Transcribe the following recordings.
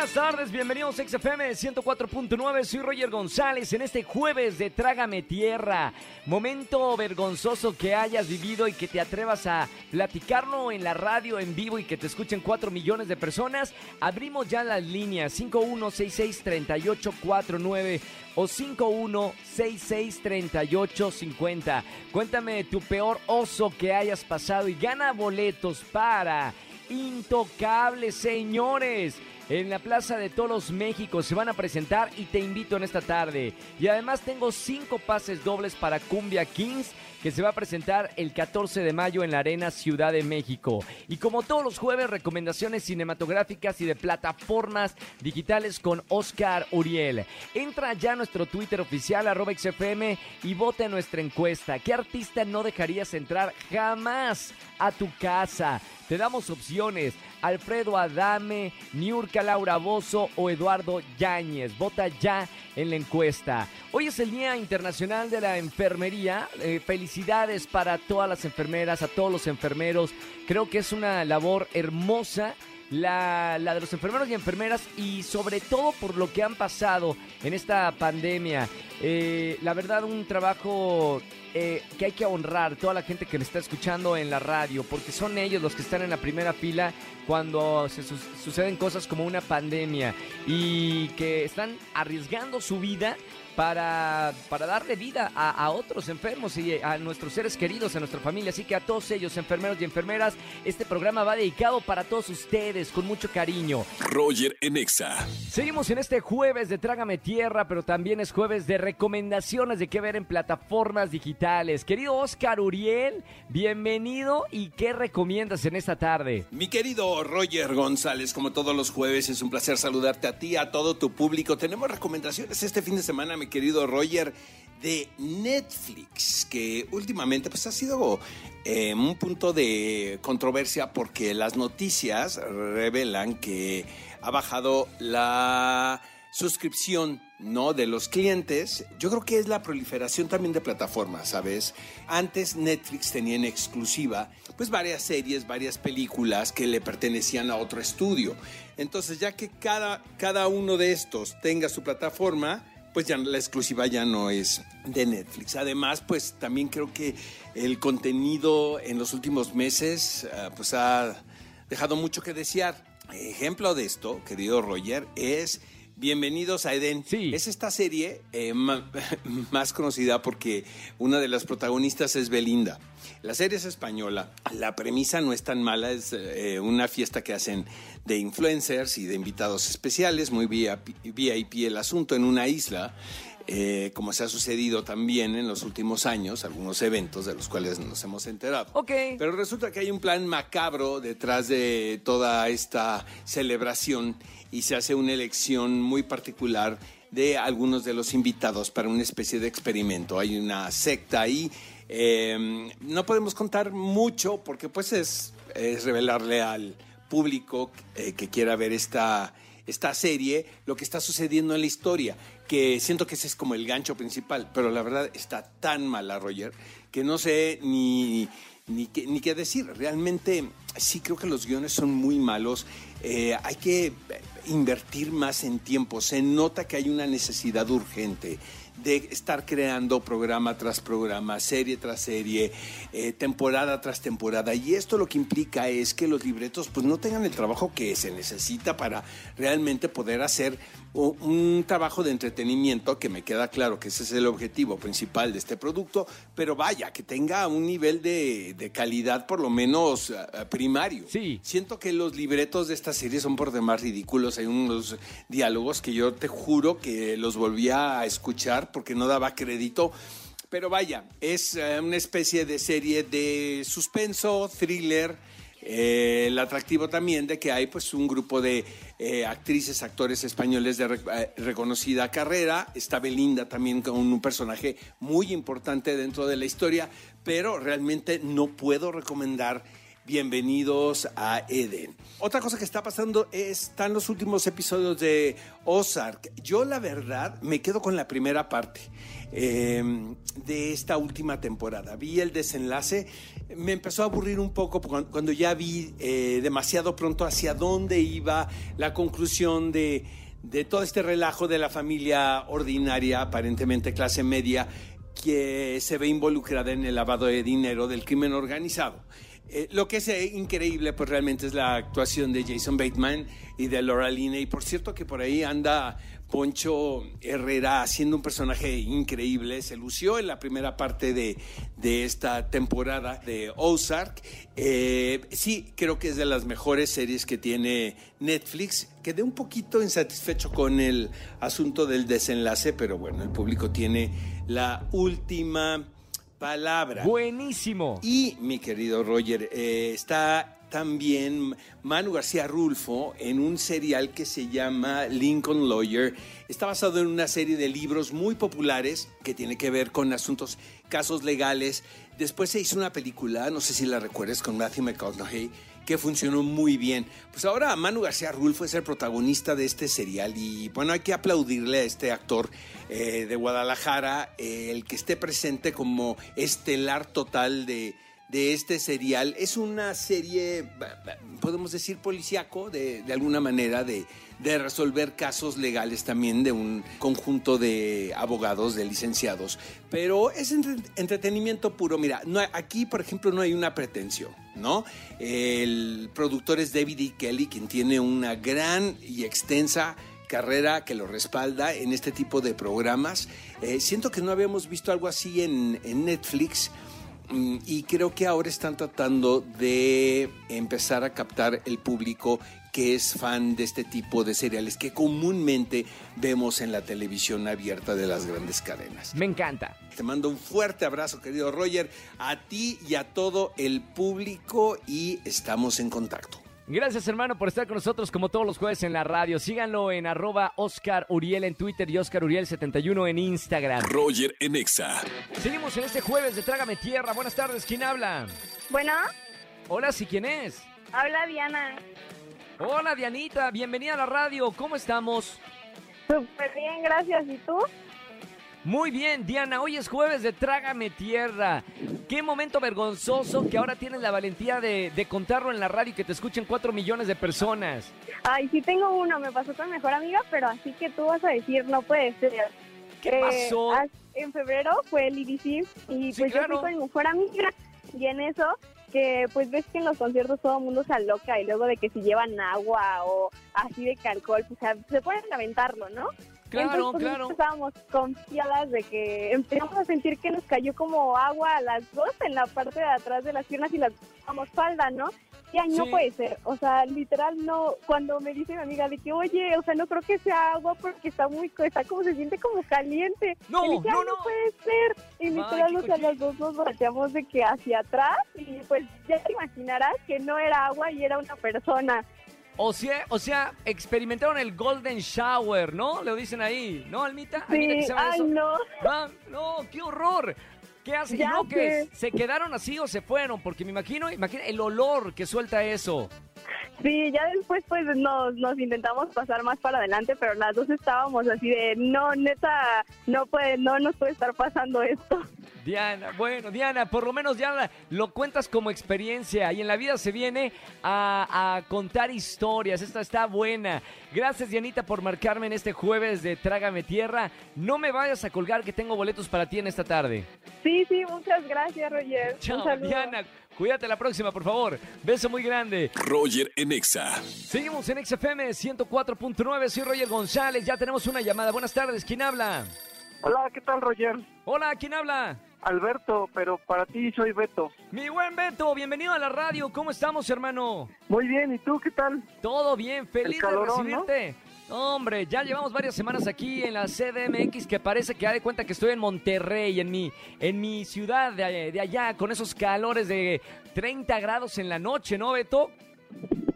Buenas tardes, bienvenidos a XFM 104.9, soy Roger González en este jueves de Trágame Tierra. Momento vergonzoso que hayas vivido y que te atrevas a platicarlo en la radio en vivo y que te escuchen 4 millones de personas. Abrimos ya las líneas 51663849 o 51663850. Cuéntame tu peor oso que hayas pasado y gana boletos para Intocables, señores en la Plaza de Toros México. Se van a presentar y te invito en esta tarde. Y además tengo cinco pases dobles para Cumbia Kings que se va a presentar el 14 de mayo en la Arena Ciudad de México. Y como todos los jueves, recomendaciones cinematográficas y de plataformas digitales con Oscar Uriel. Entra ya a nuestro Twitter oficial, arroba XFM, y vota en nuestra encuesta. ¿Qué artista no dejarías entrar jamás a tu casa? Te damos opciones. Alfredo Adame, Niurka Laura Bozo o Eduardo Yáñez. Vota ya en la encuesta. Hoy es el Día Internacional de la Enfermería. Eh, felicidades para todas las enfermeras, a todos los enfermeros. Creo que es una labor hermosa. La, la, de los enfermeros y enfermeras y sobre todo por lo que han pasado en esta pandemia. Eh, la verdad, un trabajo eh, que hay que honrar toda la gente que me está escuchando en la radio, porque son ellos los que están en la primera fila cuando se suceden cosas como una pandemia y que están arriesgando su vida para, para darle vida a, otros enfermos y a nuestros seres queridos, a nuestra familia. Así que a todos ellos, enfermeros y enfermeras, este programa va dedicado para todos ustedes con mucho cariño. Roger Enexa. Seguimos en este jueves de Trágame Tierra, pero también es jueves de recomendaciones de qué ver en plataformas digitales. Querido Oscar Uriel, bienvenido y qué recomiendas en esta tarde. Mi querido Roger González, como todos los jueves, es un placer saludarte a ti, a todo tu público. Tenemos recomendaciones este fin de semana mi querido Roger, de Netflix, que últimamente pues, ha sido eh, un punto de controversia porque las noticias revelan que ha bajado la suscripción no de los clientes. Yo creo que es la proliferación también de plataformas, ¿sabes? Antes Netflix tenía en exclusiva pues varias series, varias películas que le pertenecían a otro estudio. Entonces, ya que cada, cada uno de estos tenga su plataforma, pues ya la exclusiva ya no es de Netflix. Además, pues también creo que el contenido en los últimos meses ah, pues ha dejado mucho que desear. Ejemplo de esto, querido Roger, es Bienvenidos a Eden. Sí. Es esta serie eh, más conocida porque una de las protagonistas es Belinda. La serie es española. La premisa no es tan mala. Es eh, una fiesta que hacen de influencers y de invitados especiales. Muy VIP el asunto en una isla. Eh, como se ha sucedido también en los últimos años, algunos eventos de los cuales nos hemos enterado. Pero resulta que hay un plan macabro detrás de toda esta celebración y se hace una elección muy particular de algunos de los invitados para una especie de experimento. Hay una secta ahí. Em, no podemos contar mucho porque pues es, revelarle al público eh, que quiera ver esta, esta serie lo que está sucediendo en la historia, que siento que ese es como el gancho principal, pero la verdad está tan mala, Roger, que no sé ni, ni, qué, ni qué decir. Realmente sí creo que los guiones son muy malos. Eh, hay que invertir más en tiempo. Se nota que hay una necesidad urgente de estar creando programa tras programa, serie tras serie, eh, temporada tras temporada. Y esto lo que implica es que los libretos pues no tengan el trabajo que se necesita para realmente poder hacer un trabajo de entretenimiento que me queda claro que ese es el objetivo principal de este producto, pero vaya, que tenga un nivel de, calidad por lo menos eh, primario. Sí. Siento que los libretos de esta serie son por demás ridículos. Hay unos diálogos que yo te juro que los volví a escuchar porque no daba crédito. Pero vaya, es eh, una especie de serie de suspenso, thriller, eh, el atractivo también de que hay pues un grupo de eh, actrices, actores españoles de reconocida carrera. Está Belinda también con un personaje muy importante dentro de la historia, pero realmente no puedo recomendar bienvenidos a Eden. Otra cosa que está pasando están los últimos episodios de Ozark. Yo la verdad me quedo con la primera parte eh, de esta última temporada. Vi el desenlace, me empezó a aburrir un poco cuando ya vi eh, demasiado pronto hacia dónde iba la conclusión de, de todo este relajo de la familia ordinaria, aparentemente clase media, que se ve involucrada en el lavado de dinero del crimen organizado. Eh, lo que es eh, increíble, pues realmente es la actuación de Jason Bateman y de Laura Linney. Por cierto que por ahí anda Poncho Herrera haciendo un personaje increíble. Se lució en la primera parte de, esta temporada de Ozark. Eh, sí, creo que es de las mejores series que tiene Netflix. Quedé un poquito insatisfecho con el asunto del desenlace, pero bueno, el público tiene la última palabra. Buenísimo. Y mi querido Roger, eh, está también Manu García Rulfo en un serial que se llama Lincoln Lawyer. Está basado en una serie de libros muy populares que tiene que ver con asuntos, casos legales. Después se hizo una película, no sé si la recuerdes, con Matthew McConaughey, que funcionó muy bien. Pues ahora Manu García Rulfo es el protagonista de este serial y bueno, hay que aplaudirle a este actor eh, de Guadalajara, eh, el que esté presente como estelar total de de este serial. Es una serie, podemos decir, policíaco, de, alguna manera, de, resolver casos legales también de un conjunto de abogados, de licenciados. Pero es entretenimiento puro. Mira, no, aquí, por ejemplo, no hay una pretensión, ¿no? El productor es David E. Kelly, quien tiene una gran y extensa carrera que lo respalda en este tipo de programas. Eh, siento que no habíamos visto algo así en, en Netflix. Mm, y creo que ahora están tratando de empezar a captar el público que es fan de este tipo de seriales que comúnmente vemos en la televisión abierta de las grandes cadenas. Me encanta. Te mando un fuerte abrazo, querido Roger, a ti y a todo el público y estamos en contacto. Gracias, hermano, por estar con nosotros como todos los jueves en la radio. Síganlo en arroba Oscar Uriel en Twitter y Oscar Uriel71 en Instagram. Roger en Exa. Seguimos en este jueves de Trágame Tierra. Buenas tardes, ¿quién habla? Bueno. Hola, ¿sí quién es? Habla Diana. Hola, Dianita, bienvenida a la radio. ¿Cómo estamos? Súper bien, gracias. ¿Y tú? Muy bien, Diana, hoy es jueves de Trágame Tierra. Qué momento vergonzoso que ahora tienes la valentía de, contarlo en la radio y que te escuchen cuatro millones de personas. Ay, sí tengo uno, me pasó con mi mejor amiga, pero así que tú vas a decir, no puede ser. ¿Qué eh, pasó? En febrero fue el IDC y pues yo fui con mi mejor amiga y en eso que pues ves que en los conciertos todo el mundo se aloca y luego de que si llevan agua o así de que alcohol, pues se pueden aventarlo, ¿no? Claro, Entonces, pues, claro. Estábamos confiadas de que empezamos a sentir que nos cayó como agua a las dos en la parte de atrás de las piernas y las damos falda, ¿no? Ya no puede ser, o sea, literal no, cuando me dice mi amiga de que, oye, o sea, no creo que sea agua porque está muy, está como, se siente como caliente. No, y no, no, puede ser. Y literal, o sea, las dos nos volteamos de que hacia atrás y pues ya te imaginarás que no era agua y era una persona. O sea, o sea, experimentaron el Golden Shower, ¿no? Lo dicen ahí, ¿no, Almita? Sí, ay, no. Ah, no, qué horror. ¿Qué hacen? no, que se quedaron así o se fueron, porque me imagino, imagina el olor que suelta eso. Sí, ya después pues nos, nos intentamos pasar más para adelante, pero las dos estábamos así de, no, neta, no puede, no nos puede estar pasando esto. Diana, bueno, Diana, por lo menos ya lo cuentas como experiencia y en la vida se viene a, contar historias. Esta está buena. Gracias, Dianita, por marcarme en este jueves de Trágame Tierra. No me vayas a colgar que tengo boletos para ti en esta tarde. Sí, sí, muchas gracias, Roger. Chao, Diana. Cuídate la próxima, por favor. Beso muy grande. Roger en Exa. Seguimos en XFM 104.9. Soy Roger González. Ya tenemos una llamada. Buenas tardes. ¿Quién habla? Hola, ¿qué tal, Roger? Hola, ¿quién habla? Alberto, pero para ti soy Beto. Mi buen Beto, bienvenido a la radio. ¿Cómo estamos, hermano? Muy bien, ¿y tú qué tal? Todo bien, feliz de recibirte. Hombre, ya llevamos varias semanas aquí en la CDMX que parece que ha de cuenta que estoy en Monterrey, en mi, en mi ciudad de, de allá, con esos calores de 30 grados en la noche, ¿no, Beto?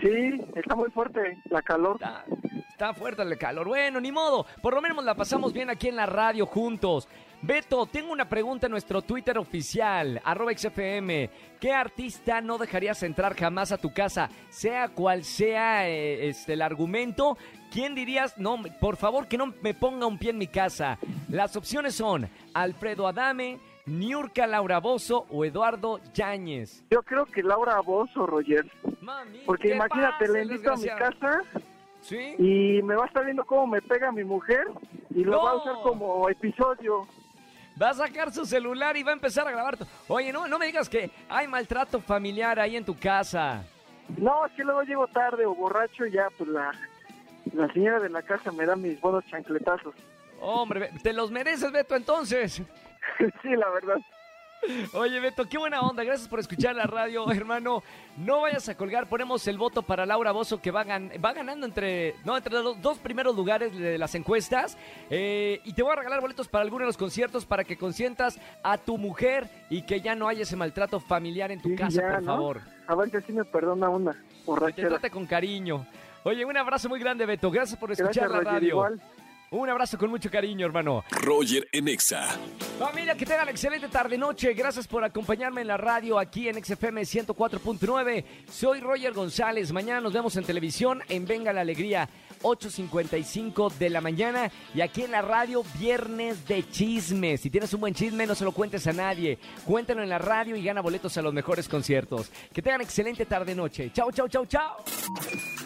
Sí, está muy fuerte la calor. Está, fuerte el calor. Bueno, ni modo. Por lo menos la pasamos bien aquí en la radio juntos. Beto, tengo una pregunta en nuestro Twitter oficial, arroba XFM. ¿Qué artista no dejarías entrar jamás a tu casa? Sea cual sea eh, este, el argumento, ¿quién dirías, no, por favor que no me ponga un pie en mi casa? Las opciones son Alfredo Adame, Niurka Laura Bozo o Eduardo Yáñez. Yo creo que Laura Bozo, Roger. Mami, Porque ¿qué imagínate, le invito a mi casa ¿Sí? y me va a estar viendo cómo me pega mi mujer y lo No. va a usar como episodio. Va a sacar su celular y va a empezar a grabar. Oye, no, no me digas que hay maltrato familiar ahí en tu casa. No, es que luego llego tarde o borracho y ya, pues la, la señora de la casa me da mis buenos chancletazos. Hombre, te los mereces, Beto, entonces. sí, la verdad. Oye, Beto, qué buena onda. Gracias por escuchar la radio, hermano. No vayas a colgar. Ponemos el voto para Laura Bozo, que va, gan- va ganando entre, no, entre los dos primeros lugares de las encuestas. Eh, y te voy a regalar boletos para alguno de los conciertos para que consientas a tu mujer y que ya no haya ese maltrato familiar en tu Sí, casa, ya, por ¿no? favor. A ver si así me perdona una Que te borrachera. trate con cariño. Oye, un abrazo muy grande, Beto. Gracias por escuchar Gracias, la Roger, radio. igual. Un abrazo con mucho cariño, hermano. Roger en Exa. Familia, que tengan excelente tarde-noche. Gracias por acompañarme en la radio aquí en XFM 104.9. Soy Roger González. Mañana nos vemos en televisión en Venga la Alegría, 8.55 de la mañana. Y aquí en la radio, viernes de chismes. Si tienes un buen chisme, no se lo cuentes a nadie. Cuéntalo en la radio y gana boletos a los mejores conciertos. Que tengan excelente tarde-noche. Chau, chau, chau, chau.